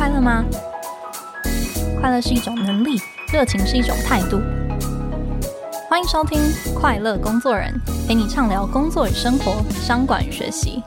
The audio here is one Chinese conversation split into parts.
快乐吗？快乐是一种能力，热情是一种态度。欢迎收听《快乐工作人》，陪你畅聊工作与生活、商管与学习。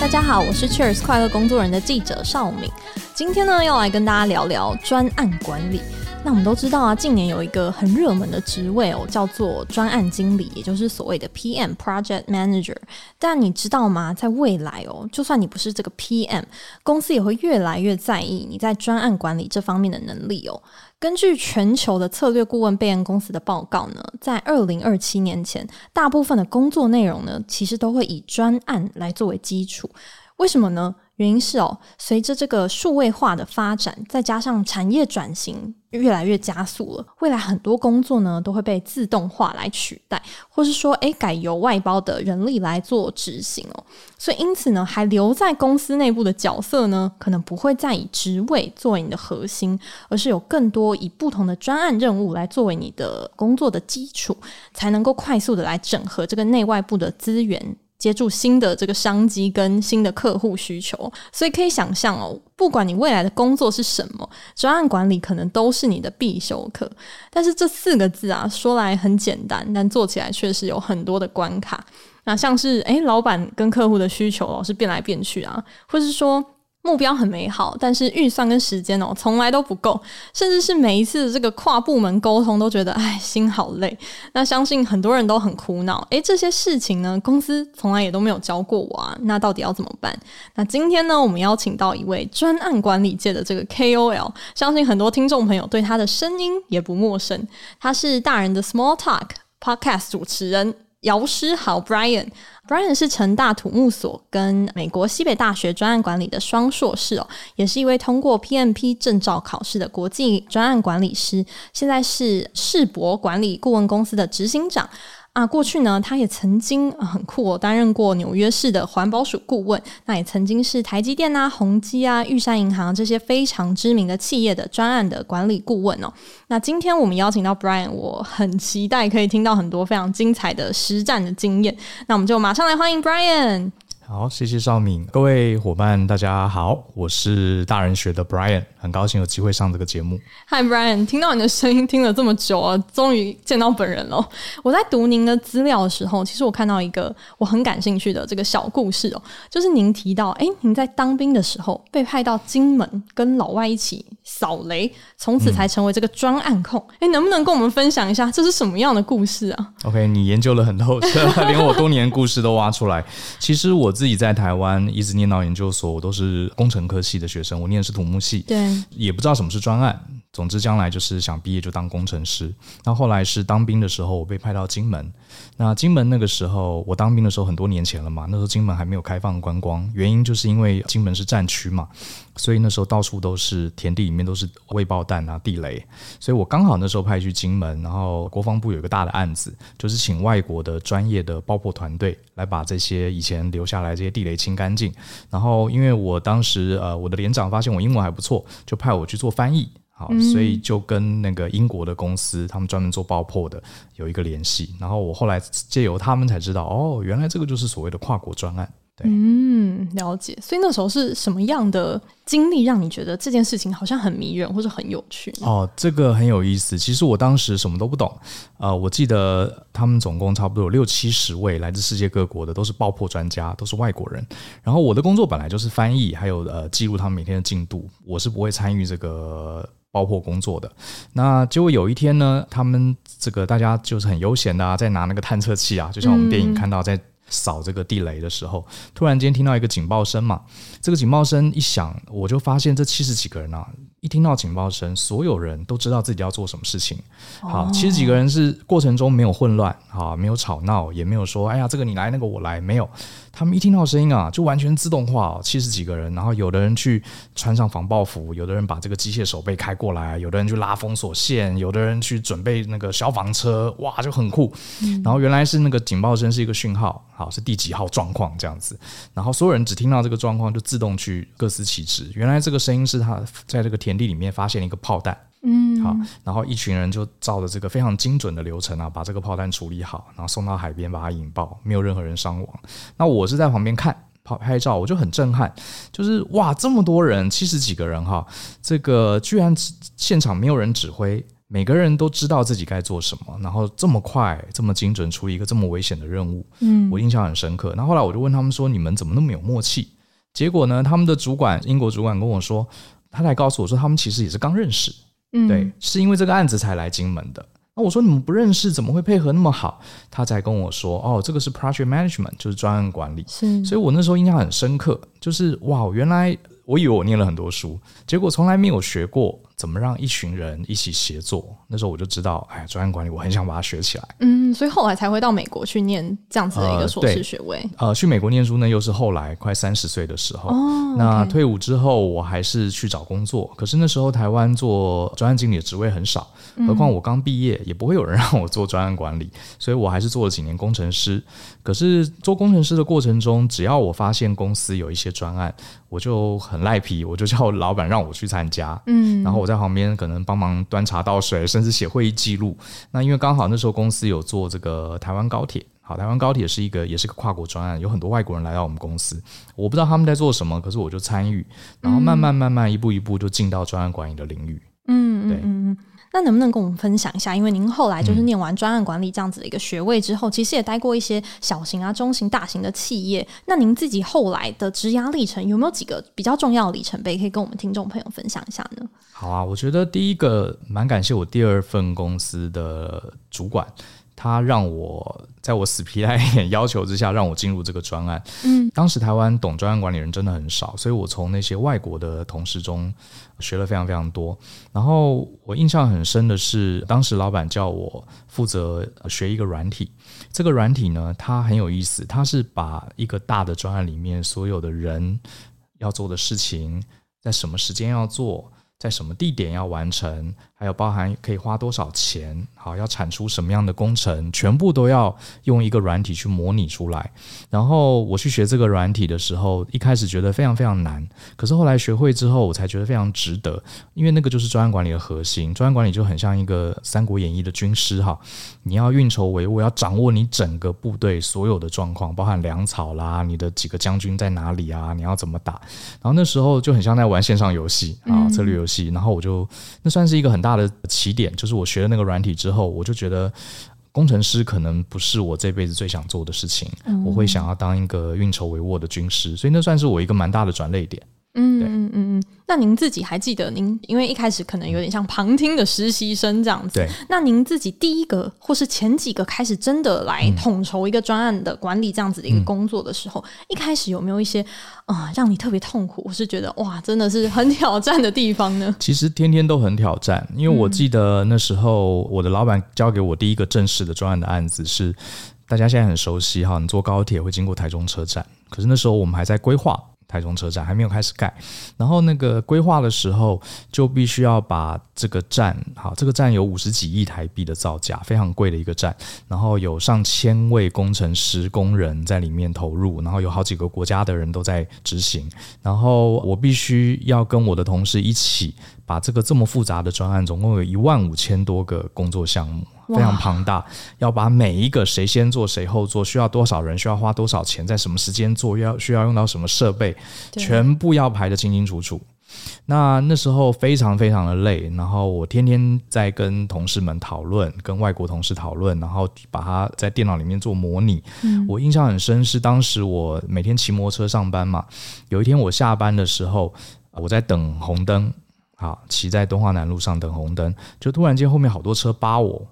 大家好，我是 Cheers 快乐工作人的记者邵敏。今天呢，要来跟大家聊聊专案管理。那我们都知道啊，近年有一个很热门的职位哦，叫做专案经理，也就是所谓的 PM（Project Manager）。但你知道吗？在未来哦，就算你不是这个 PM，公司也会越来越在意你在专案管理这方面的能力哦。根据全球的策略顾问贝恩公司的报告呢，在二零二七年前，大部分的工作内容呢，其实都会以专案来作为基础。为什么呢？原因是哦，随着这个数位化的发展，再加上产业转型越来越加速了，未来很多工作呢都会被自动化来取代，或是说，诶，改由外包的人力来做执行哦。所以，因此呢，还留在公司内部的角色呢，可能不会再以职位作为你的核心，而是有更多以不同的专案任务来作为你的工作的基础，才能够快速的来整合这个内外部的资源。接触新的这个商机跟新的客户需求，所以可以想象哦，不管你未来的工作是什么，专案管理可能都是你的必修课。但是这四个字啊，说来很简单，但做起来确实有很多的关卡。那像是诶，老板跟客户的需求老是变来变去啊，或是说。目标很美好，但是预算跟时间哦，从来都不够，甚至是每一次的这个跨部门沟通都觉得，哎，心好累。那相信很多人都很苦恼，诶，这些事情呢，公司从来也都没有教过我啊，那到底要怎么办？那今天呢，我们邀请到一位专案管理界的这个 KOL，相信很多听众朋友对他的声音也不陌生，他是大人的 Small Talk Podcast 主持人姚诗豪 Brian。Brian 是成大土木所跟美国西北大学专案管理的双硕士哦，也是一位通过 PMP 证照考试的国际专案管理师，现在是世博管理顾问公司的执行长。啊，过去呢，他也曾经、很酷哦，担任过纽约市的环保署顾问，那也曾经是台积电啊、宏基啊、玉山银行这些非常知名的企业的专案的管理顾问哦。那今天我们邀请到 Brian，我很期待可以听到很多非常精彩的实战的经验。那我们就马上来欢迎 Brian。好，谢谢少敏，各位伙伴，大家好，我是大人学的 Brian，很高兴有机会上这个节目。Hi Brian，听到你的声音听了这么久啊，终于见到本人了。我在读您的资料的时候，其实我看到一个我很感兴趣的这个小故事哦，就是您提到，哎，您在当兵的时候被派到金门跟老外一起扫雷，从此才成为这个专案控。哎、嗯，能不能跟我们分享一下这是什么样的故事啊？OK，你研究了很透彻，连我多年故事都挖出来。其实我。自己在台湾一直念到研究所，我都是工程科系的学生，我念的是土木系，对，也不知道什么是专案。总之，将来就是想毕业就当工程师。那后来是当兵的时候，我被派到金门。那金门那个时候，我当兵的时候很多年前了嘛，那时候金门还没有开放观光，原因就是因为金门是战区嘛，所以那时候到处都是田地里面都是未爆弹啊、地雷。所以我刚好那时候派去金门，然后国防部有一个大的案子，就是请外国的专业的爆破团队来把这些以前留下来这些地雷清干净。然后因为我当时呃我的连长发现我英文还不错，就派我去做翻译。好，所以就跟那个英国的公司，他们专门做爆破的有一个联系。然后我后来借由他们才知道，哦，原来这个就是所谓的跨国专案。对，嗯，了解。所以那时候是什么样的经历让你觉得这件事情好像很迷人或者很有趣？哦，这个很有意思。其实我当时什么都不懂。呃，我记得他们总共差不多有六七十位来自世界各国的，都是爆破专家，都是外国人。然后我的工作本来就是翻译，还有呃记录他们每天的进度。我是不会参与这个。爆破工作的，那结果有一天呢，他们这个大家就是很悠闲的啊，在拿那个探测器啊，就像我们电影看到在扫这个地雷的时候，突然间听到一个警报声嘛，这个警报声一响，我就发现这七十几个人啊。一听到警报声，所有人都知道自己要做什么事情。好，七十几个人是过程中没有混乱，好，没有吵闹，也没有说“哎呀，这个你来，那个我来”，没有。他们一听到声音啊，就完全自动化哦。七十几个人，然后有的人去穿上防爆服，有的人把这个机械手背开过来，有的人去拉封锁线，有的人去准备那个消防车，哇，就很酷。然后原来是那个警报声是一个讯号，好，是第几号状况这样子。然后所有人只听到这个状况，就自动去各司其职。原来这个声音是他在这个田地里面发现了一个炮弹，嗯，好，然后一群人就照着这个非常精准的流程啊，把这个炮弹处理好，然后送到海边把它引爆，没有任何人伤亡。那我是在旁边看拍拍照，我就很震撼，就是哇，这么多人，七十几个人哈，这个居然现场没有人指挥。每个人都知道自己该做什么，然后这么快、这么精准处理一个这么危险的任务，嗯，我印象很深刻。那后来我就问他们说：“你们怎么那么有默契？”结果呢，他们的主管，英国主管跟我说，他来告诉我说，他们其实也是刚认识，嗯，对，是因为这个案子才来金门的。那我说你们不认识，怎么会配合那么好？他才跟我说：“哦，这个是 project management，就是专案管理。”是，所以我那时候印象很深刻，就是哇，原来我以为我念了很多书，结果从来没有学过。怎么让一群人一起协作？那时候我就知道，哎，专案管理我很想把它学起来。嗯，所以后来才会到美国去念这样子的一个硕士学位。呃，呃，去美国念书呢，又是后来快三十岁的时候。哦，那退伍之后，我还是去找工作。可是那时候台湾做专案经理的职位很少，何况我刚毕业，也不会有人让我做专案管理，所以我还是做了几年工程师。可是做工程师的过程中，只要我发现公司有一些专案，我就很赖皮，我就叫老板让我去参加。嗯，然后我在旁边可能帮忙端茶倒水，甚至写会议记录。那因为刚好那时候公司有做这个台湾高铁，好，台湾高铁是一个也是个跨国专案，有很多外国人来到我们公司。我不知道他们在做什么，可是我就参与，然后慢慢慢慢一步一步就进到专案管理的领域。嗯，对。嗯那能不能跟我们分享一下？因为您后来就是念完专案管理这样子的一个学位之后，嗯、其实也待过一些小型啊、中型、大型的企业。那您自己后来的职涯历程有没有几个比较重要的里程碑可以跟我们听众朋友分享一下呢？好啊，我觉得第一个蛮感谢我第二份公司的主管。他让我在我死皮赖脸要求之下，让我进入这个专案。嗯，当时台湾懂专案管理人真的很少，所以我从那些外国的同事中学了非常非常多。然后我印象很深的是，当时老板叫我负责学一个软体。这个软体呢，它很有意思，它是把一个大的专案里面所有的人要做的事情，在什么时间要做，在什么地点要完成。还有包含可以花多少钱，好，要产出什么样的工程，全部都要用一个软体去模拟出来。然后我去学这个软体的时候，一开始觉得非常非常难，可是后来学会之后，我才觉得非常值得，因为那个就是专案管理的核心。专案管理就很像一个《三国演义》的军师哈，你要运筹帷幄，要掌握你整个部队所有的状况，包含粮草啦，你的几个将军在哪里啊，你要怎么打。然后那时候就很像在玩线上游戏啊，策略游戏。然后我就那算是一个很大的起点，就是我学了那个软体之后，我就觉得工程师可能不是我这辈子最想做的事情，我会想要当一个运筹帷幄的军师，所以那算是我一个蛮大的转类点。嗯嗯嗯嗯，那您自己还记得您？因为一开始可能有点像旁听的实习生这样子。对。那您自己第一个或是前几个开始真的来统筹一个专案的管理这样子的一个工作的时候，嗯、一开始有没有一些啊、呃、让你特别痛苦，我是觉得哇真的是很挑战的地方呢？其实天天都很挑战，因为我记得那时候我的老板交给我第一个正式的专案的案子是大家现在很熟悉哈，你坐高铁会经过台中车站，可是那时候我们还在规划。台中车站还没有开始盖，然后那个规划的时候就必须要把这个站，好，这个站有五十几亿台币的造价，非常贵的一个站，然后有上千位工程师工人在里面投入，然后有好几个国家的人都在执行，然后我必须要跟我的同事一起把这个这么复杂的专案，总共有一万五千多个工作项目。非常庞大，要把每一个谁先做谁后做，需要多少人，需要花多少钱，在什么时间做，要需要用到什么设备，全部要排得清清楚楚。那那时候非常非常的累，然后我天天在跟同事们讨论，跟外国同事讨论，然后把它在电脑里面做模拟。嗯，我印象很深，是当时我每天骑摩托车上班嘛，有一天我下班的时候，我在等红灯，好，骑在东华南路上等红灯，就突然间后面好多车扒我。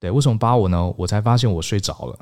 对，为什么扒我呢？我才发现我睡着了，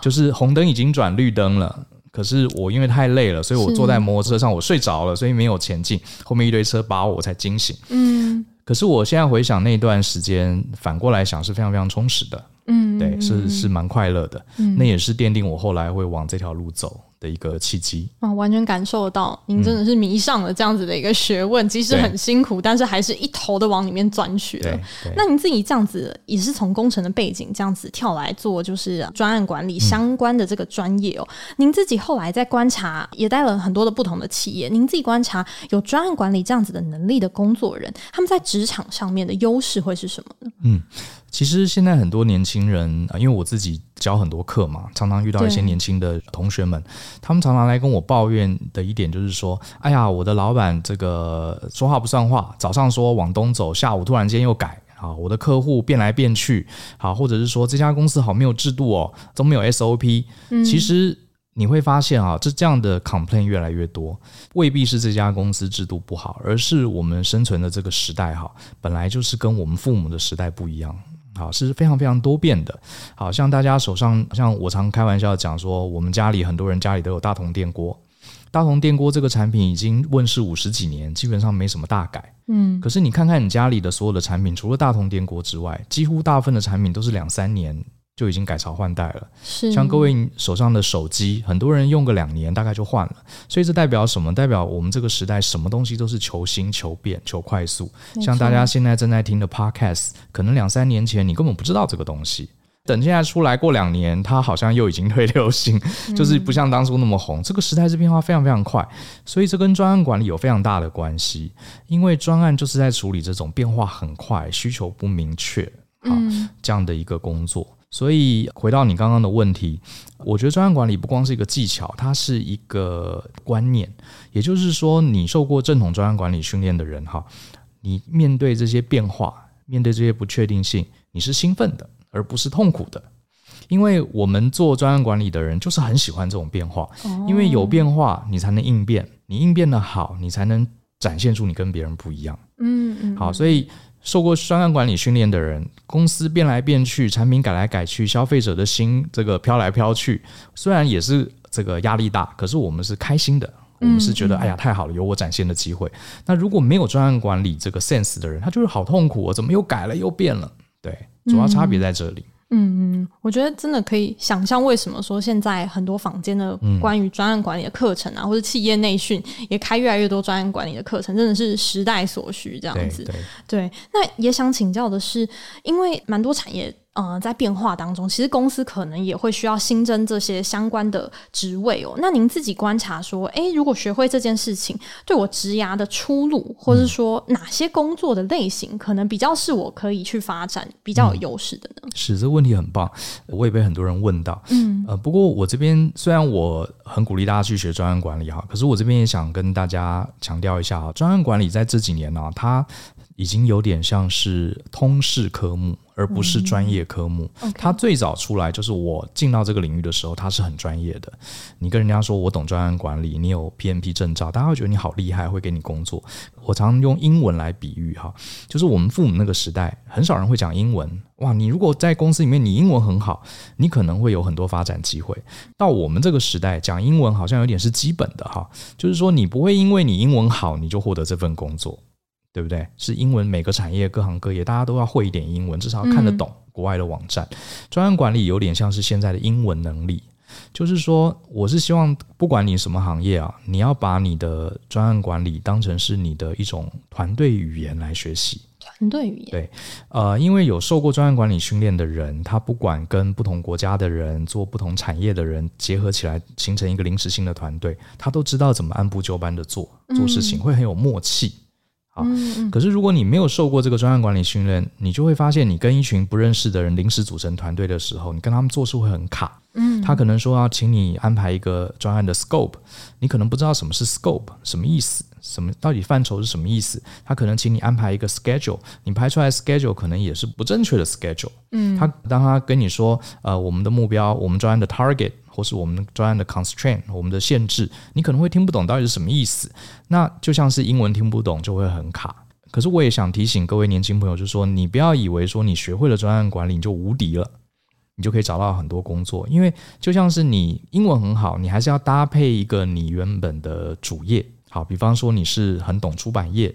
就是红灯已经转绿灯了，可是我因为太累了，所以我坐在摩托车上，我睡着了，所以没有前进。后面一堆车扒我，我才惊醒。嗯，可是我现在回想那段时间，反过来想是非常非常充实的。嗯，对，是是蛮快乐的。嗯，那也是奠定我后来会往这条路走一个契机啊，完全感受到您真的是迷上了这样子的一个学问，嗯、即使很辛苦，但是还是一头的往里面钻去了。那您自己这样子也是从工程的背景这样子跳来做，就是专案管理相关的这个专业哦。嗯、您自己后来在观察，也带了很多的不同的企业，您自己观察有专案管理这样子的能力的工作人，他们在职场上面的优势会是什么呢？嗯。其实现在很多年轻人啊，因为我自己教很多课嘛，常常遇到一些年轻的同学们，他们常常来跟我抱怨的一点就是说：“哎呀，我的老板这个说话不算话，早上说往东走，下午突然间又改啊，我的客户变来变去，好，或者是说这家公司好没有制度哦，都没有 SOP。”嗯，其实。你会发现啊，这这样的 complaint 越来越多，未必是这家公司制度不好，而是我们生存的这个时代哈，本来就是跟我们父母的时代不一样，好，是非常非常多变的。好像大家手上，像我常开玩笑讲说，我们家里很多人家里都有大同电锅，大同电锅这个产品已经问世五十几年，基本上没什么大改。嗯，可是你看看你家里的所有的产品，除了大同电锅之外，几乎大部分的产品都是两三年。就已经改朝换代了，是像各位手上的手机，很多人用个两年大概就换了，所以这代表什么？代表我们这个时代什么东西都是求新、求变、求快速。像大家现在正在听的 Podcast，可能两三年前你根本不知道这个东西，等现在出来过两年，它好像又已经退流行，就是不像当初那么红。这个时代是变化非常非常快，所以这跟专案管理有非常大的关系，因为专案就是在处理这种变化很快、需求不明确啊这样的一个工作。所以回到你刚刚的问题，我觉得专案管理不光是一个技巧，它是一个观念。也就是说，你受过正统专案管理训练的人，哈，你面对这些变化，面对这些不确定性，你是兴奋的，而不是痛苦的。因为我们做专案管理的人，就是很喜欢这种变化，因为有变化，你才能应变，你应变得好，你才能展现出你跟别人不一样。嗯嗯，好，所以。受过专案管理训练的人，公司变来变去，产品改来改去，消费者的心这个飘来飘去，虽然也是这个压力大，可是我们是开心的，我们是觉得、嗯、哎呀太好了，有我展现的机会。那如果没有专案管理这个 sense 的人，他就是好痛苦，我怎么又改了又变了？对，主要差别在这里。嗯嗯嗯，我觉得真的可以想象，为什么说现在很多坊间的关于专案管理的课程啊，嗯、或者企业内训也开越来越多专案管理的课程，真的是时代所需这样子。对，对，对，那也想请教的是，因为蛮多产业。呃，在变化当中，其实公司可能也会需要新增这些相关的职位哦。那您自己观察说，诶，如果学会这件事情，对我职涯的出路，或是说哪些工作的类型，可能比较是我可以去发展，比较有优势的呢？嗯，是，这个问题很棒，我也被很多人问到。嗯，呃，不过我这边虽然我很鼓励大家去学专案管理哈，可是我这边也想跟大家强调一下啊，专案管理在这几年呢，啊，它已经有点像是通识科目。而不是专业科目，它最早出来就是我进到这个领域的时候，它是很专业的。你跟人家说我懂专案管理，你有 PMP 证照，大家会觉得你好厉害，会给你工作。我常常用英文来比喻哈，就是我们父母那个时代，很少人会讲英文。哇，你如果在公司里面你英文很好，你可能会有很多发展机会。到我们这个时代，讲英文好像有点是基本的哈，就是说你不会因为你英文好，你就获得这份工作。对不对？是英文，每个产业、各行各业，大家都要会一点英文，至少要看得懂国外的网站。嗯、专案管理有点像是现在的英文能力，就是说，我是希望不管你什么行业啊，你要把你的专案管理当成是你的一种团队语言来学习。团队语言，对，呃，因为有受过专案管理训练的人，他不管跟不同国家的人、做不同产业的人结合起来，形成一个临时性的团队，他都知道怎么按部就班的做做事情，会很有默契。啊，可是如果你没有受过这个专案管理训练，你就会发现，你跟一群不认识的人临时组成团队的时候，你跟他们做事会很卡。嗯，他可能说要请你安排一个专案的 scope，你可能不知道什么是 scope，什么意思，什么到底范畴是什么意思？他可能请你安排一个 schedule，你排出来 schedule 可能也是不正确的 schedule。嗯，他当他跟你说，呃，我们的目标，我们专案的 target。或是我们专案的 constraint，我们的限制，你可能会听不懂到底是什么意思。那就像是英文听不懂就会很卡。可是我也想提醒各位年轻朋友，就是说你不要以为说你学会了专案管理你就无敌了，你就可以找到很多工作。因为就像是你英文很好，你还是要搭配一个你原本的主业。好，比方说你是很懂出版业。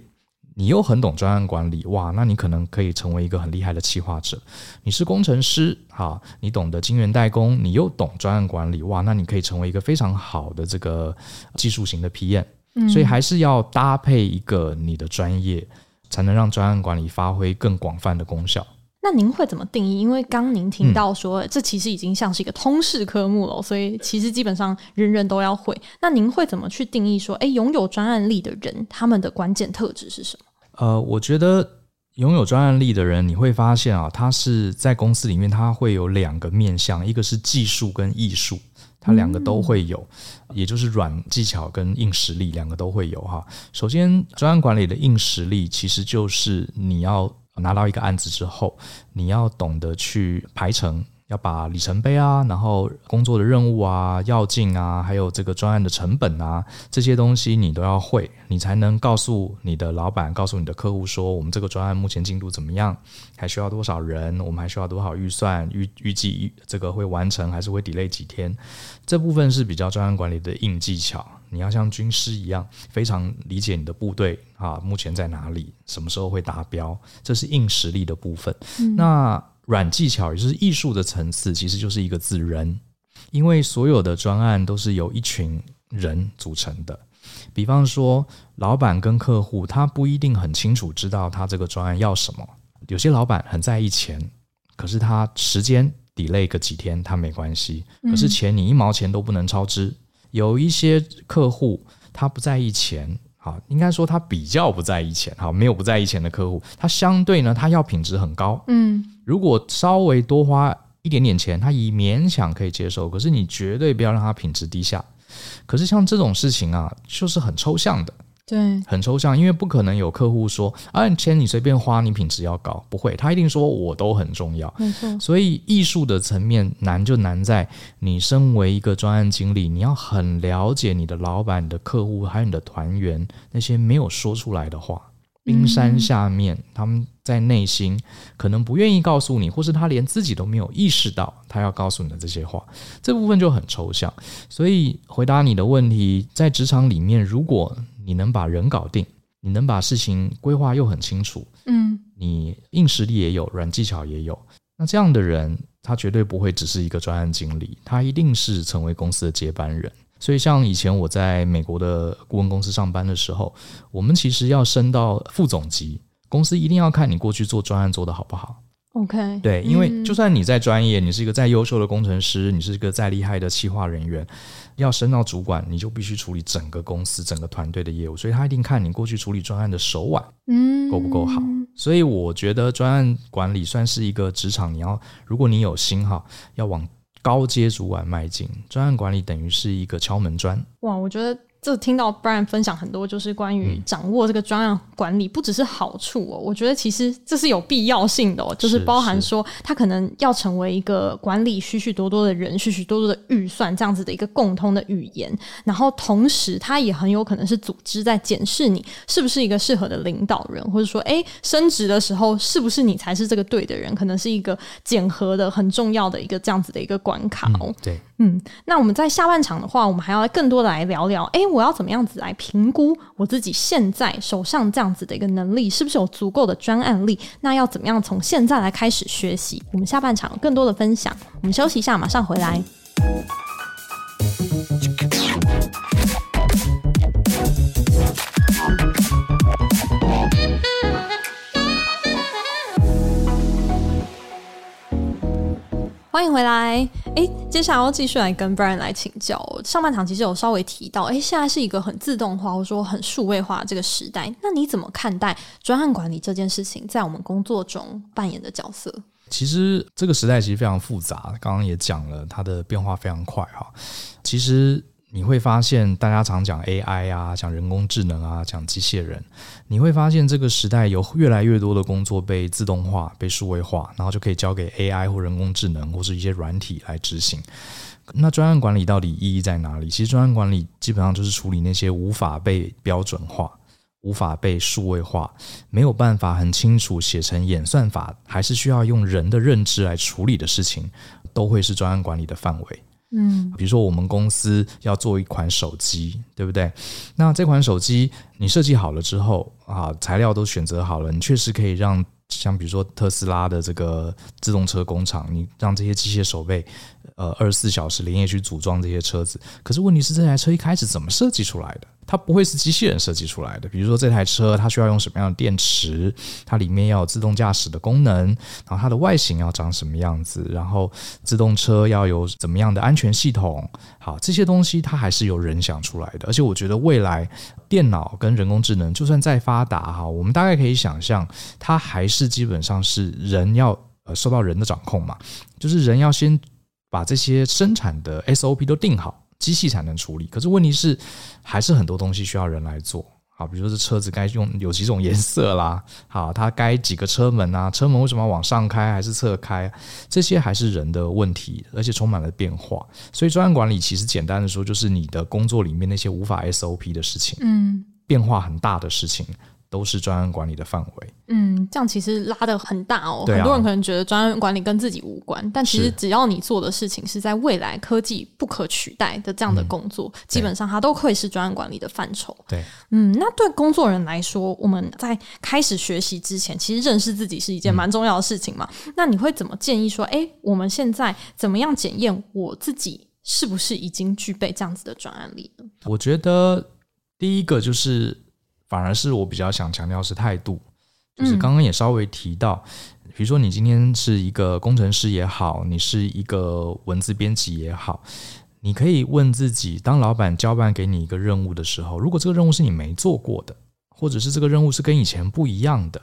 你又很懂专案管理，哇，那你可能可以成为一个很厉害的企划者。你是工程师，哈，你懂得晶圆代工，你又懂专案管理，哇，那你可以成为一个非常好的这个技术型的 PM。嗯，所以还是要搭配一个你的专业，才能让专案管理发挥更广泛的功效。那您会怎么定义？因为刚您听到说，这其实已经像是一个通识科目了，所以其实基本上人人都要会。那您会怎么去定义说，诶，拥有专案力的人，他们的关键特质是什么？呃，我觉得拥有专案力的人，你会发现啊，他是在公司里面，他会有两个面向，一个是技术跟艺术，他两个都会有，嗯、也就是软技巧跟硬实力两个都会有哈。首先，专案管理的硬实力其实就是你要。拿到一个案子之后，你要懂得去排程，要把里程碑啊，然后工作的任务啊、要进啊，还有这个专案的成本啊，这些东西你都要会，你才能告诉你的老板、告诉你的客户说，我们这个专案目前进度怎么样，还需要多少人，我们还需要多少预算，预预计这个会完成还是会 delay 几天，这部分是比较专案管理的硬技巧。你要像军师一样，非常理解你的部队啊，目前在哪里，什么时候会达标，这是硬实力的部分。嗯、那软技巧，也就是艺术的层次，其实就是一个字人，因为所有的专案都是由一群人组成的。比方说，老板跟客户，他不一定很清楚知道他这个专案要什么。有些老板很在意钱，可是他时间 delay 个几天，他没关系。可是钱你一毛钱都不能超支。有一些客户他不在意钱，好，应该说他比较不在意钱，好，没有不在意钱的客户，他相对呢，他要品质很高，嗯，如果稍微多花一点点钱，他以勉强可以接受，可是你绝对不要让他品质低下。可是像这种事情啊，就是很抽象的。对，很抽象，因为不可能有客户说啊，钱你随便花，你品质要高，不会，他一定说我都很重要。没错，所以艺术的层面难就难在你身为一个专案经理，你要很了解你的老板、你的客户还有你的团员那些没有说出来的话，冰山下面他们在内心可能不愿意告诉你，或是他连自己都没有意识到他要告诉你的这些话，这部分就很抽象。所以回答你的问题，在职场里面，如果你能把人搞定，你能把事情规划又很清楚，嗯，你硬实力也有，软技巧也有，那这样的人，他绝对不会只是一个专案经理，他一定是成为公司的接班人。所以，像以前我在美国的顾问公司上班的时候，我们其实要升到副总级，公司一定要看你过去做专案做得好不好。OK，对，因为就算你再专业，你是一个再优秀的工程师，你是一个再厉害的企划人员。要升到主管，你就必须处理整个公司、整个团队的业务，所以他一定看你过去处理专案的手腕，嗯，够不够好。所以我觉得专案管理算是一个职场，你要如果你有心哈，要往高阶主管迈进，专案管理等于是一个敲门砖。哇，我觉得。这听到 Brian 分享很多，就是关于掌握这个专案管理，不只是好处哦。我觉得其实这是有必要性的哦，就是包含说他可能要成为一个管理许许多多的人、许许多多的预算这样子的一个共通的语言。然后同时，他也很有可能是组织在检视你是不是一个适合的领导人，或者说，哎，升职的时候是不是你才是这个对的人？可能是一个检核的很重要的一个这样子的一个关卡哦。嗯，对。嗯，那我们在下半场的话，我们还要更多的来聊聊，诶，我要怎么样子来评估我自己现在手上这样子的一个能力，是不是有足够的专案力？那要怎么样从现在来开始学习？我们下半场更多的分享，我们休息一下，马上回来。欢迎回来。哎，接下来要继续来跟 Brian 来请教。上半场其实有稍微提到，哎，现在是一个很自动化或者说很数位化这个时代。那你怎么看待专案管理这件事情在我们工作中扮演的角色？其实这个时代其实非常复杂，刚刚也讲了，它的变化非常快哈。其实。你会发现，大家常讲 AI 啊，讲人工智能啊，讲机械人。你会发现，这个时代有越来越多的工作被自动化、被数位化，然后就可以交给 AI 或人工智能或是一些软体来执行。那专案管理到底意义在哪里？其实专案管理基本上就是处理那些无法被标准化、无法被数位化、没有办法很清楚写成演算法，还是需要用人的认知来处理的事情，都会是专案管理的范围。嗯，比如说我们公司要做一款手机，对不对？那这款手机你设计好了之后啊，材料都选择好了，你确实可以让像比如说特斯拉的这个自动车工厂，你让这些机械手背。呃，二十四小时连夜去组装这些车子，可是问题是这台车一开始怎么设计出来的？它不会是机器人设计出来的。比如说这台车它需要用什么样的电池，它里面要有自动驾驶的功能，然后它的外形要长什么样子，然后自动车要有怎么样的安全系统。好，这些东西它还是由人想出来的。而且我觉得未来电脑跟人工智能就算再发达哈，我们大概可以想象，它还是基本上是人要呃受到人的掌控嘛，就是人要先。把这些生产的 SOP 都定好，机器才能处理。可是问题是，还是很多东西需要人来做。好，比如说这车子该用有几种颜色啦，好，它该几个车门啊？车门为什么要往上开还是侧开？这些还是人的问题，而且充满了变化。所以专案管理其实简单的说，就是你的工作里面那些无法 SOP 的事情，嗯，变化很大的事情。都是专案管理的范围。嗯，这样其实拉的很大哦。啊、很多人可能觉得专案管理跟自己无关，但其实只要你做的事情是在未来科技不可取代的这样的工作，嗯、基本上它都会是专案管理的范畴。对，嗯，那对工作人来说，我们在开始学习之前，其实认识自己是一件蛮重要的事情嘛。嗯、那你会怎么建议说，哎，我们现在怎么样检验我自己是不是已经具备这样子的专案力呢？我觉得第一个就是。反而是我比较想强调是态度，就是刚刚也稍微提到，比如说你今天是一个工程师也好，你是一个文字编辑也好，你可以问自己，当老板交办给你一个任务的时候，如果这个任务是你没做过的，或者是这个任务是跟以前不一样的，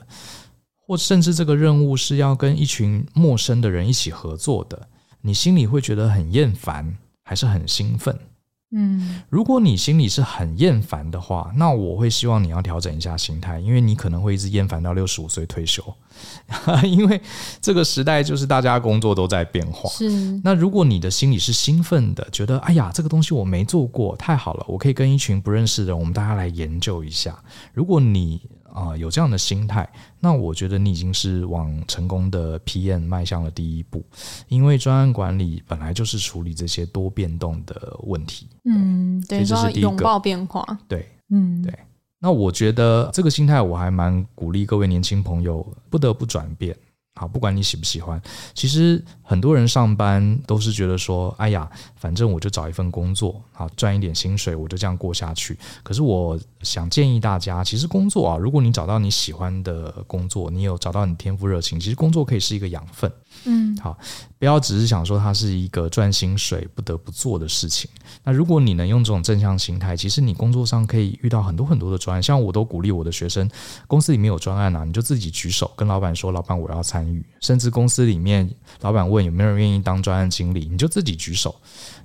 或甚至这个任务是要跟一群陌生的人一起合作的，你心里会觉得很厌烦，还是很兴奋？嗯，如果你心里是很厌烦的话，那我会希望你要调整一下心态，因为你可能会一直厌烦到六十五岁退休，因为这个时代就是大家工作都在变化。是，那如果你的心里是兴奋的，觉得哎呀，这个东西我没做过，太好了，我可以跟一群不认识的人，我们大家来研究一下。如果你啊，有这样的心态，那我觉得你已经是往成功的 PM 迈向了第一步，因为专案管理本来就是处理这些多变动的问题。嗯，对，这是第一个，拥抱变化。对，嗯，对。那我觉得这个心态，我还蛮鼓励各位年轻朋友不得不转变。好，不管你喜不喜欢，其实很多人上班都是觉得说，哎呀，反正我就找一份工作，好赚一点薪水，我就这样过下去。可是我想建议大家，其实工作啊，如果你找到你喜欢的工作，你有找到你天赋热情，其实工作可以是一个养分。嗯，好，不要只是想说它是一个赚薪水不得不做的事情。那如果你能用这种正向心态，其实你工作上可以遇到很多很多的专案。像我都鼓励我的学生，公司里面有专案啊，你就自己举手跟老板说，老板我要参与。甚至公司里面老板问有没有人愿意当专案经理，你就自己举手。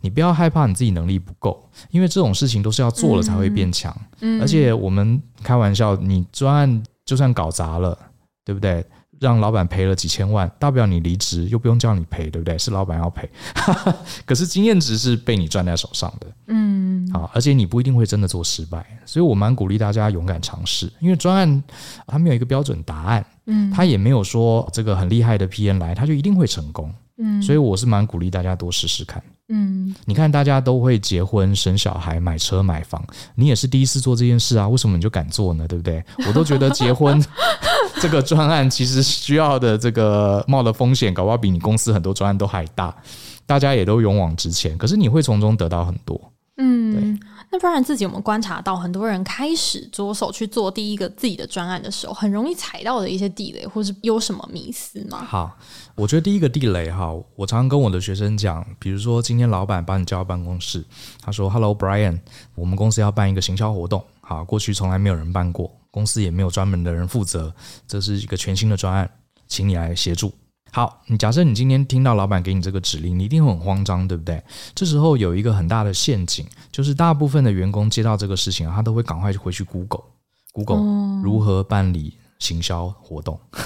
你不要害怕你自己能力不够，因为这种事情都是要做了才会变强。嗯，而且我们开玩笑，你专案就算搞砸了，对不对？让老板赔了几千万，大不了你离职，又不用叫你赔，对不对？是老板要赔，可是经验值是被你赚在手上的，嗯，好，而且你不一定会真的做失败，所以我蛮鼓励大家勇敢尝试，因为专案它没有一个标准答案，嗯，它也没有说这个很厉害的 P N 来，他就一定会成功，嗯，所以我是蛮鼓励大家多试试看。嗯，你看，大家都会结婚、生小孩、买车、买房，你也是第一次做这件事啊？为什么你就敢做呢？对不对？我都觉得结婚 这个专案其实需要的这个冒的风险，搞不好比你公司很多专案都还大。大家也都勇往直前，可是你会从中得到很多。嗯，对。那不然自己有没有观察到，很多人开始着手去做第一个自己的专案的时候，很容易踩到的一些地雷，或是有什么迷思吗？好，我觉得第一个地雷哈，我常常跟我的学生讲，比如说今天老板把你叫到办公室，他说：“Hello Brian，我们公司要办一个行销活动，好，过去从来没有人办过，公司也没有专门的人负责，这是一个全新的专案，请你来协助。”好，你假设你今天听到老板给你这个指令，你一定会很慌张，对不对？这时候有一个很大的陷阱，就是大部分的员工接到这个事情，他都会赶快回去 Google，Google Google 如何办理行销活动。哦、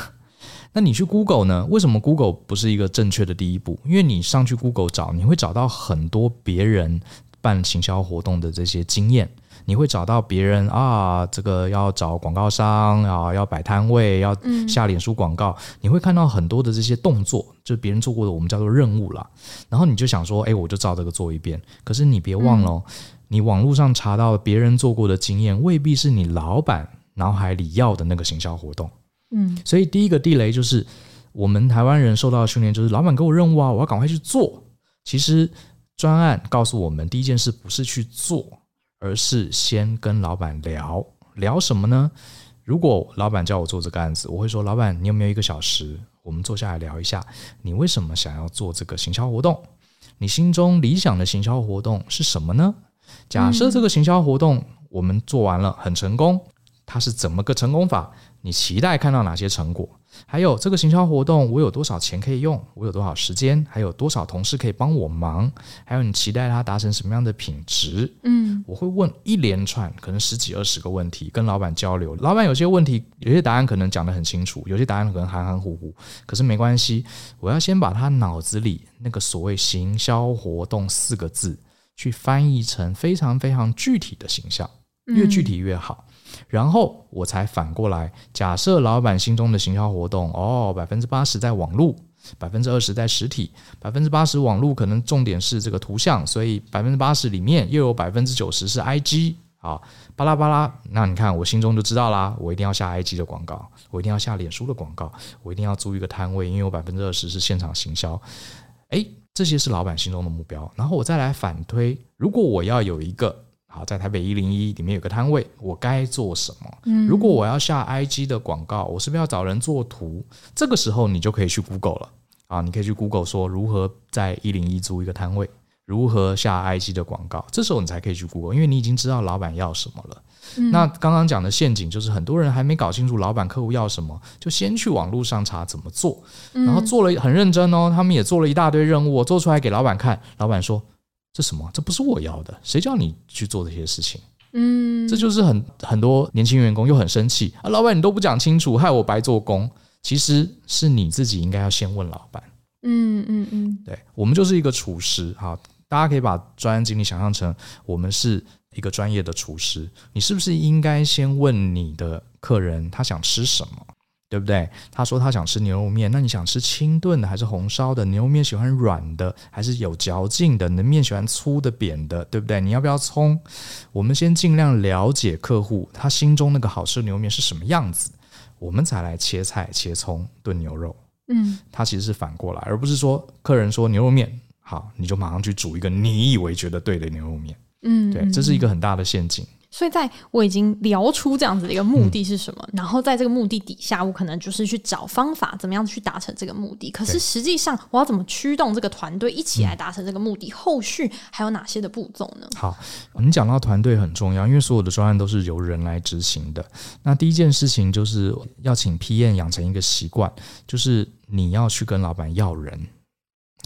那你去 Google 呢？为什么 Google 不是一个正确的第一步？因为你上去 Google 找，你会找到很多别人办行销活动的这些经验。你会找到别人啊，这个要找广告商啊，要摆摊位，要下脸书广告。嗯、你会看到很多的这些动作，就是别人做过的，我们叫做任务啦。然后你就想说，哎，我就照这个做一遍。可是你别忘了，嗯、你网络上查到别人做过的经验，未必是你老板脑海里要的那个行销活动。嗯，所以第一个地雷就是我们台湾人受到的训练，就是老板给我任务啊，我要赶快去做。其实专案告诉我们，第一件事不是去做。而是先跟老板聊聊什么呢？如果老板叫我做这个案子，我会说：“老板，你有没有一个小时？我们坐下来聊一下，你为什么想要做这个行销活动？你心中理想的行销活动是什么呢？假设这个行销活动我们做完了很成功，它是怎么个成功法？你期待看到哪些成果？”还有这个行销活动，我有多少钱可以用？我有多少时间？还有多少同事可以帮我忙？还有你期待他达成什么样的品质？嗯，我会问一连串，可能十几二十个问题，跟老板交流。老板有些问题，有些答案可能讲得很清楚，有些答案可能含含糊糊。可是没关系，我要先把他脑子里那个所谓行销活动四个字，去翻译成非常非常具体的形象，越具体越好。然后我才反过来假设老板心中的行销活动哦，百分之八十在网络，百分之二十在实体，百分之八十网络可能重点是这个图像，所以百分之八十里面又有百分之九十是 IG 啊，巴拉巴拉。那你看我心中就知道啦，我一定要下 IG 的广告，我一定要下脸书的广告，我一定要租一个摊位，因为我百分之二十是现场行销。诶，这些是老板心中的目标。然后我再来反推，如果我要有一个。好，在台北一零一里面有个摊位，我该做什么？嗯，如果我要下 IG 的广告，我是不是要找人做图？这个时候你就可以去 Google 了啊，你可以去 Google 说如何在一零一租一个摊位，如何下 IG 的广告。这时候你才可以去 Google，因为你已经知道老板要什么了。嗯，那刚刚讲的陷阱就是很多人还没搞清楚老板客户要什么，就先去网络上查怎么做，然后做了很认真哦，他们也做了一大堆任务，做出来给老板看，老板说。这什么？这不是我要的，谁叫你去做这些事情？嗯，这就是很很多年轻员工又很生气啊！老板你都不讲清楚，害我白做工。其实是你自己应该要先问老板。嗯嗯嗯，对，我们就是一个厨师哈，大家可以把专案经理想象成我们是一个专业的厨师，你是不是应该先问你的客人他想吃什么？对不对？他说他想吃牛肉面，那你想吃清炖的还是红烧的？牛肉面喜欢软的还是有嚼劲的？你的面喜欢粗的扁的？对不对？你要不要葱？我们先尽量了解客户他心中那个好吃的牛肉面是什么样子，我们才来切菜切葱炖牛肉。嗯，他其实是反过来，而不是说客人说牛肉面好，你就马上去煮一个你以为觉得对的牛肉面。嗯，对，这是一个很大的陷阱。所以，在我已经聊出这样子的一个目的是什么，嗯、然后在这个目的底下，我可能就是去找方法，怎么样去达成这个目的。可是实际上，我要怎么驱动这个团队一起来达成这个目的？嗯、后续还有哪些的步骤呢？好，你讲到团队很重要，因为所有的专案都是由人来执行的。那第一件事情就是要请 PM 养成一个习惯，就是你要去跟老板要人。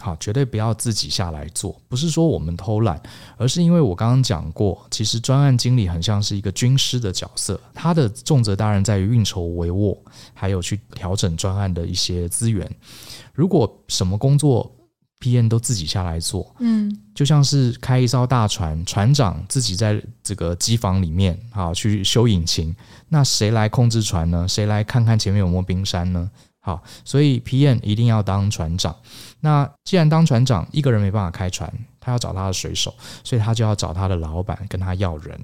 好，绝对不要自己下来做。不是说我们偷懒，而是因为我刚刚讲过，其实专案经理很像是一个军师的角色，他的重责当然在于运筹帷幄，还有去调整专案的一些资源。如果什么工作 PM 都自己下来做，嗯，就像是开一艘大船，船长自己在这个机房里面啊去修引擎，那谁来控制船呢？谁来看看前面有没有冰山呢？好，所以 PM 一定要当船长。那既然当船长，一个人没办法开船，他要找他的水手，所以他就要找他的老板跟他要人。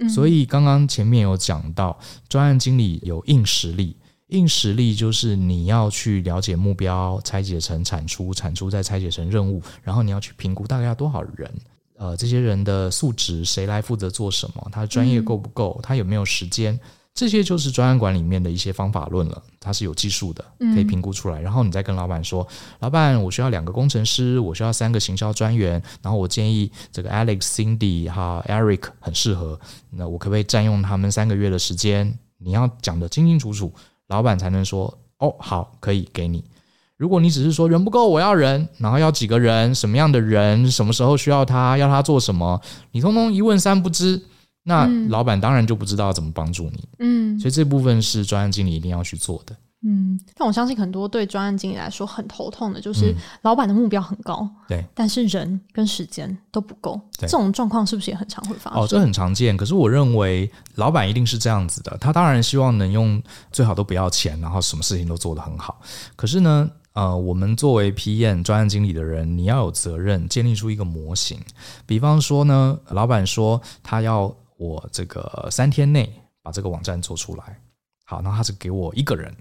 嗯、所以刚刚前面有讲到，专案经理有硬实力，硬实力就是你要去了解目标，拆解成产出，产出再拆解成任务，然后你要去评估大概要多少人，呃，这些人的素质，谁来负责做什么，他的专业够不够，他有没有时间。这些就是专案管里面的一些方法论了，它是有技术的，可以评估出来。然后你再跟老板说：“老板，我需要两个工程师，我需要三个行销专员。然后我建议这个 Alex、Cindy 哈 Eric 很适合。那我可不可以占用他们三个月的时间？你要讲得清清楚楚，老板才能说哦，好，可以给你。如果你只是说人不够，我要人，然后要几个人，什么样的人，什么时候需要他，要他做什么，你通通一问三不知。”那老板当然就不知道怎么帮助你，嗯，所以这部分是专案经理一定要去做的。嗯，但我相信很多对专案经理来说很头痛的，就是老板的目标很高，嗯、对，但是人跟时间都不够。这种状况是不是也很常会发生？哦，这很常见。可是我认为老板一定是这样子的，他当然希望能用最好都不要钱，然后什么事情都做得很好。可是呢，呃，我们作为 PM 专案经理的人，你要有责任建立出一个模型。比方说呢，老板说他要我这个三天内把这个网站做出来，好，那他只给我一个人。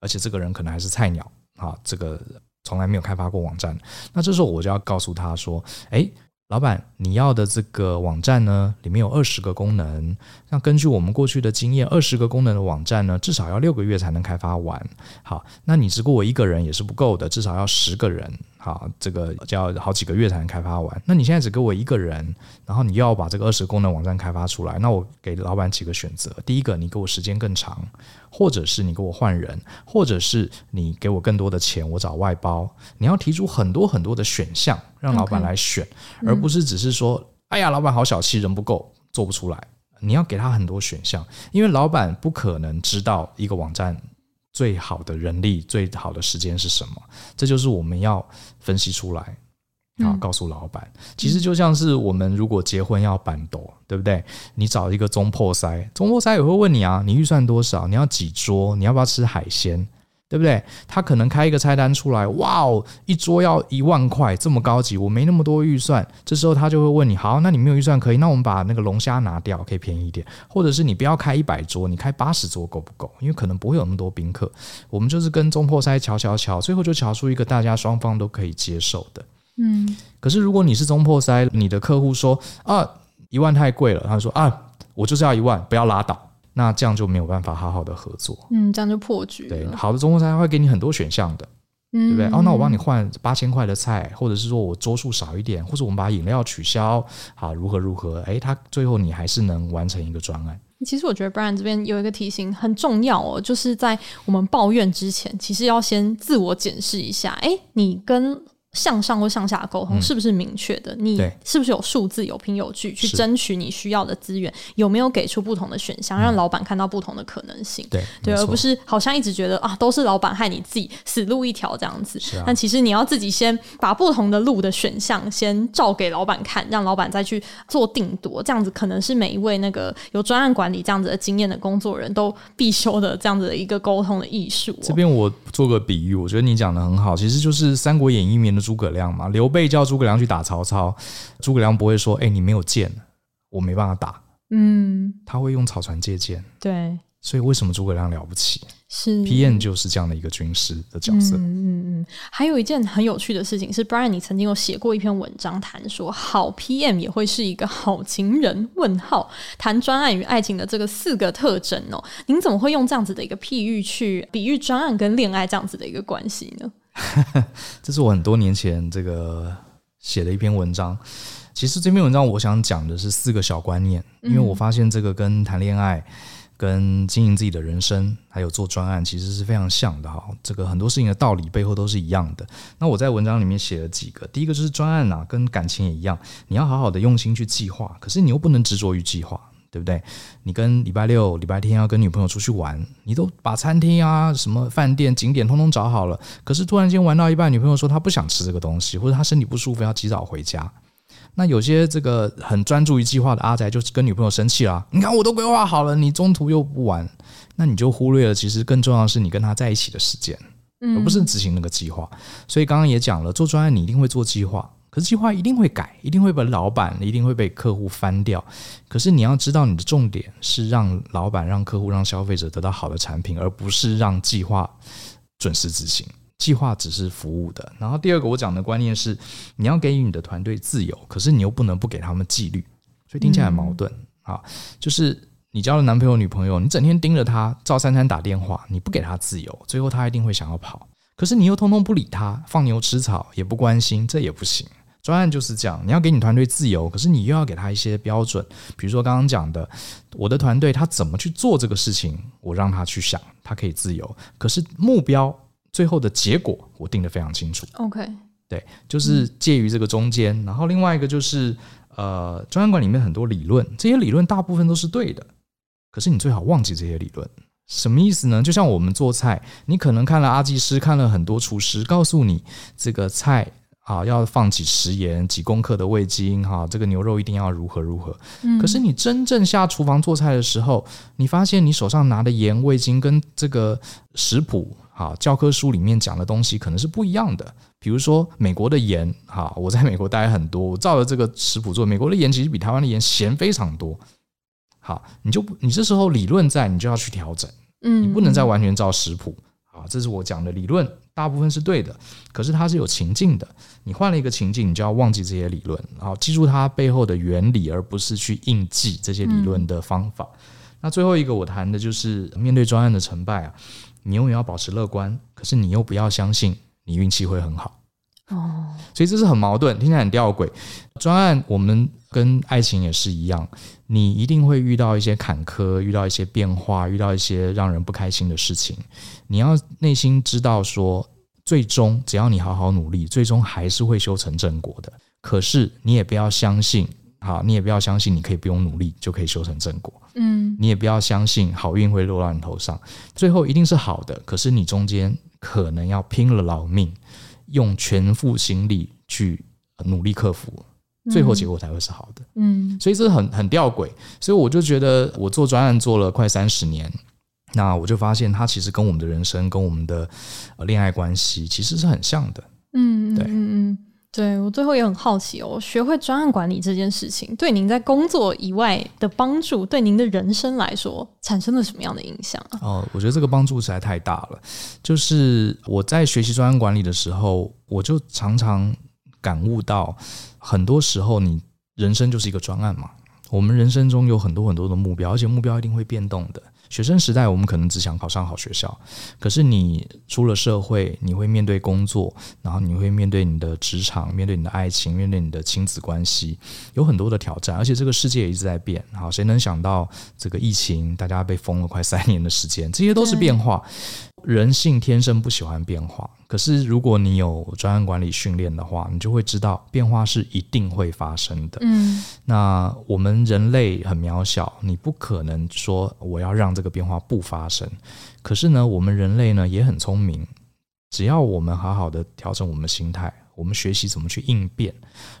而且这个人可能还是菜鸟啊，这个从来没有开发过网站。那这时候我就要告诉他说：“哎，老板，你要的这个网站呢，里面有二十个功能。那根据我们过去的经验，二十个功能的网站呢，至少要六个月才能开发完。好，那你只雇我一个人也是不够的，至少要十个人。”好，这个就要好几个月才能开发完。那你现在只给我一个人，然后你又要把这个二十功能网站开发出来，那我给老板几个选择：第一个，你给我时间更长，或者是你给我换人，或者是你给我更多的钱，我找外包。你要提出很多很多的选项，让老板来选，Okay. 而不是只是说：嗯、哎呀，老板好小气，人不够，做不出来。你要给他很多选项，因为老板不可能知道一个网站。最好的人力，最好的时间是什么？这就是我们要分析出来，啊，告诉老板。其实就像是我们如果结婚要办桌，对不对？你找一个中破塞，中破塞也会问你啊，你预算多少？你要几桌？你要不要吃海鲜？对不对？他可能开一个菜单出来，哇哦，一桌要一万块，这么高级，我没那么多预算。这时候他就会问你，好，那你没有预算可以，那我们把那个龙虾拿掉，可以便宜一点，或者是你不要开一百桌，你开八十桌够不够？因为可能不会有那么多宾客。我们就是跟中破塞瞧瞧瞧，最后就瞧出一个大家双方都可以接受的。嗯。可是如果你是中破塞，你的客户说啊，一万太贵了，他说啊，我就是要一万，不要拉倒。那这样就没有办法好好的合作，嗯，这样就破局。对，好的中餐会给你很多选项的，嗯，对不对？哦，那我帮你换八千块的菜，或者是说我桌数少一点，或者我们把饮料取消，好，如何如何？哎，他最后你还是能完成一个专案。其实我觉得 Brian 这边有一个提醒很重要哦，就是在我们抱怨之前，其实要先自我检视一下，哎，你跟。向上或向下沟通是不是明确的？嗯、你是不是有数字、有凭有据去争取你需要的资源？有没有给出不同的选项，让老板看到不同的可能性？对对，而不是好像一直觉得啊，都是老板害你自己死路一条这样子。但其实你要自己先把不同的路的选项先照给老板看，让老板再去做定夺。这样子可能是每一位那个有专案管理这样子的经验的工作人都必修的这样子的一个沟通的艺术、哦。这边我做个比喻，我觉得你讲的很好，其实就是《三国演义》里面的。诸葛亮嘛，刘备叫诸葛亮去打曹操，诸葛亮不会说：“哎、欸，你没有剑，我没办法打。”嗯，他会用草船借箭。对，所以为什么诸葛亮了不起？是 PM 就是这样的一个军师的角色。嗯嗯嗯。还有一件很有趣的事情是，Brian，你曾经有写过一篇文章，谈说好 PM 也会是一个好情人？问号，谈专案与爱情的这个四个特征哦。您怎么会用这样子的一个譬喻去比喻专案跟恋爱这样子的一个关系呢？这是我很多年前这个写的一篇文章。其实这篇文章我想讲的是四个小观念，因为我发现这个跟谈恋爱、跟经营自己的人生，还有做专案，其实是非常像的哈。这个很多事情的道理背后都是一样的。那我在文章里面写了几个，第一个就是专案啊，跟感情也一样，你要好好的用心去计划，可是你又不能执着于计划。对不对？你跟礼拜六、礼拜天要跟女朋友出去玩，你都把餐厅啊、什么饭店、景点通通找好了，可是突然间玩到一半，女朋友说她不想吃这个东西，或者她身体不舒服要及早回家。那有些这个很专注于计划的阿宅，就是跟女朋友生气了。你看我都规划好了，你中途又不玩，那你就忽略了其实更重要的是你跟他在一起的时间，而不是执行那个计划。所以刚刚也讲了，做专案你一定会做计划。可是计划一定会改，一定会被老板，一定会被客户翻掉。可是你要知道，你的重点是让老板、让客户、让消费者得到好的产品，而不是让计划准时执行。计划只是服务的。然后第二个我讲的观念是，你要给予你的团队自由，可是你又不能不给他们纪律。所以听起来很矛盾啊。就是你交了男朋友、女朋友，你整天盯着他，赵三三打电话，你不给他自由，最后他一定会想要跑。可是你又通通不理他，放牛吃草也不关心，这也不行。专案就是这样，你要给你团队自由，可是你又要给他一些标准，比如说刚刚讲的，我的团队他怎么去做这个事情，我让他去想，他可以自由，可是目标最后的结果我定得非常清楚。OK，对，就是介于这个中间。嗯、然后另外一个就是，呃，专案管里面很多理论，这些理论大部分都是对的，可是你最好忘记这些理论。什么意思呢？就像我们做菜，你可能看了阿技师，看了很多厨师，告诉你这个菜。啊，要放几食盐，几公克的味精，哈，这个牛肉一定要如何如何。嗯，可是你真正下厨房做菜的时候，你发现你手上拿的盐、味精跟这个食谱、哈教科书里面讲的东西可能是不一样的。比如说美国的盐，哈，我在美国待很多，我照着这个食谱做，美国的盐其实比台湾的盐咸非常多。好，你就你这时候理论在，你就要去调整，嗯，你不能再完全照食谱。啊，这是我讲的理论，大部分是对的，可是它是有情境的。你换了一个情境，你就要忘记这些理论，然后记住它背后的原理，而不是去硬记这些理论的方法。嗯、那最后一个我谈的就是面对专案的成败啊，你永远要保持乐观，可是你又不要相信你运气会很好。哦，所以这是很矛盾，听起来很吊诡。专案我们跟爱情也是一样，你一定会遇到一些坎坷，遇到一些变化，遇到一些让人不开心的事情。你要内心知道说，最终只要你好好努力，最终还是会修成正果的。可是你也不要相信，好，你也不要相信你可以不用努力就可以修成正果。嗯，你也不要相信好运会落到你头上，最后一定是好的。可是你中间可能要拼了老命。用全副心力去努力克服，最后结果才会是好的。嗯，所以这是很很吊诡。所以我就觉得，我做专案做了快三十年，那我就发现，它其实跟我们的人生、跟我们的恋爱关系，其实是很像的。嗯，对，嗯嗯。对，我最后也很好奇哦，学会专案管理这件事情，对您在工作以外的帮助，对您的人生来说，产生了什么样的影响啊？哦，我觉得这个帮助实在太大了。就是我在学习专案管理的时候，我就常常感悟到，很多时候你人生就是一个专案嘛。我们人生中有很多很多的目标，而且目标一定会变动的。学生时代，我们可能只想考上好学校，可是你出了社会，你会面对工作，然后你会面对你的职场，面对你的爱情，面对你的亲子关系，有很多的挑战，而且这个世界也一直在变。好，谁能想到这个疫情，大家被封了快三年的时间，这些都是变化。人性天生不喜欢变化，可是如果你有专案管理训练的话，你就会知道变化是一定会发生的。嗯，那我们人类很渺小，你不可能说我要让这个变化不发生。可是呢，我们人类呢也很聪明，只要我们好好的调整我们心态，我们学习怎么去应变，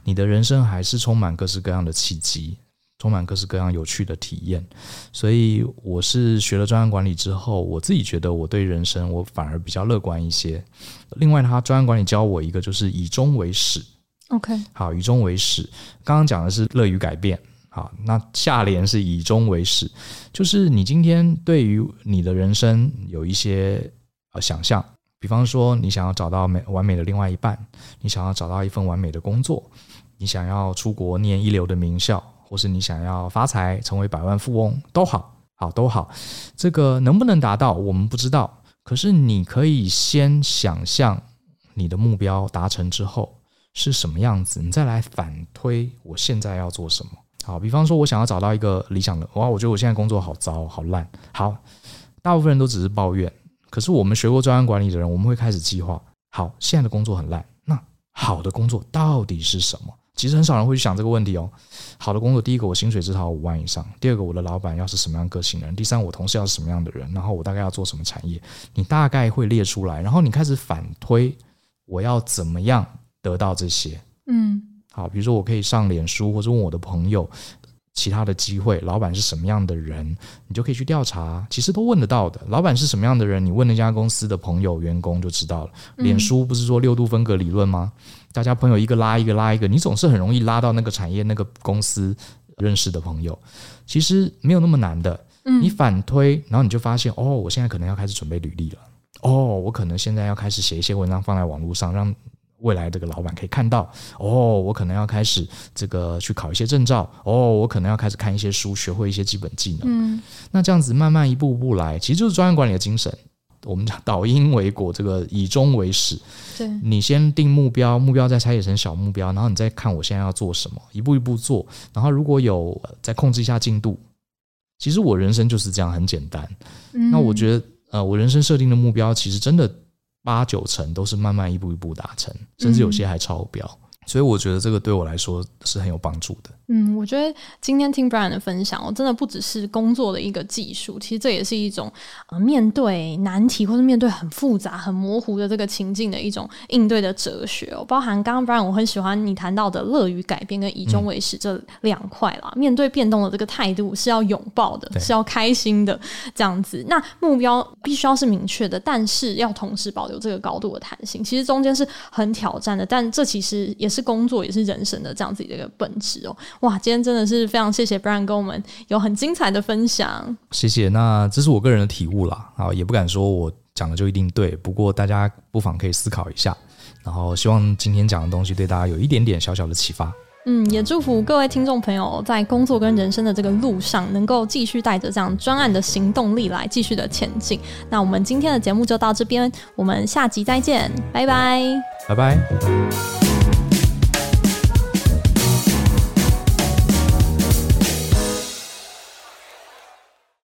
你的人生还是充满各式各样的契机。充满各式各样有趣的体验，所以我是学了专案管理之后，我自己觉得我对人生我反而比较乐观一些。另外，他专案管理教我一个就是以终为始。OK，好，以终为始。刚刚讲的是乐于改变，好，那下联是以终为始，就是你今天对于你的人生有一些呃想象，比方说你想要找到美完美的另外一半，你想要找到一份完美的工作，你想要出国念一流的名校。或是你想要发财，成为百万富翁都好，好都好，这个能不能达到我们不知道。可是你可以先想象你的目标达成之后是什么样子，你再来反推我现在要做什么。好，比方说我想要找到一个理想的，哇，我觉得我现在工作好糟好烂。好，大部分人都只是抱怨，可是我们学过专案管理的人，我们会开始计划。好，现在的工作很烂，那好的工作到底是什么？其实很少人会去想这个问题哦。好的工作，第一个我薪水至少五万以上；第二个我的老板要是什么样个性的人；第三我同事要是什么样的人；然后我大概要做什么产业，你大概会列出来，然后你开始反推我要怎么样得到这些。嗯，好，比如说我可以上脸书或者问我的朋友。其他的机会，老板是什么样的人，你就可以去调查，其实都问得到的。老板是什么样的人，你问那家公司的朋友、员工就知道了。脸书不是说六度分隔理论吗？大家朋友一个拉一个拉一个，你总是很容易拉到那个产业、那个公司认识的朋友。其实没有那么难的，你反推，然后你就发现，哦，我现在可能要开始准备履历了。哦，我可能现在要开始写一些文章放在网络上，让。未来这个老板可以看到哦，我可能要开始这个去考一些证照哦，我可能要开始看一些书，学会一些基本技能。嗯，那这样子慢慢一步步来，其实就是专业管理的精神。我们讲导因为果，这个以终为始。对，你先定目标，目标再拆解成小目标，然后你再看我现在要做什么，一步一步做。然后如果有再控制一下进度，其实我人生就是这样，很简单。嗯，那我觉得呃，我人生设定的目标其实真的。八九成都是慢慢一步一步达成，甚至有些还超标。所以我觉得这个对我来说是很有帮助的。嗯，我觉得今天听 Brian 的分享，我真的不只是工作的一个技术，其实这也是一种呃面对难题或者面对很复杂、很模糊的这个情境的一种应对的哲学哦。包含刚刚 Brian 我很喜欢你谈到的乐于改变跟以终为始这两块啦。嗯、面对变动的这个态度是要拥抱的，是要开心的这样子。那目标必须要是明确的，但是要同时保留这个高度的弹性。其实中间是很挑战的，但这其实也是工作，也是人生的这样子的一个本质哦。哇，今天真的是非常谢谢 Brian 跟我们有很精彩的分享。谢谢，那这是我个人的体悟啦，啊，也不敢说我讲的就一定对，不过大家不妨可以思考一下，然后希望今天讲的东西对大家有一点点小小的启发。嗯，也祝福各位听众朋友在工作跟人生的这个路上，能够继续带着这样专案的行动力来继续的前进。那我们今天的节目就到这边，我们下集再见，拜拜，拜拜。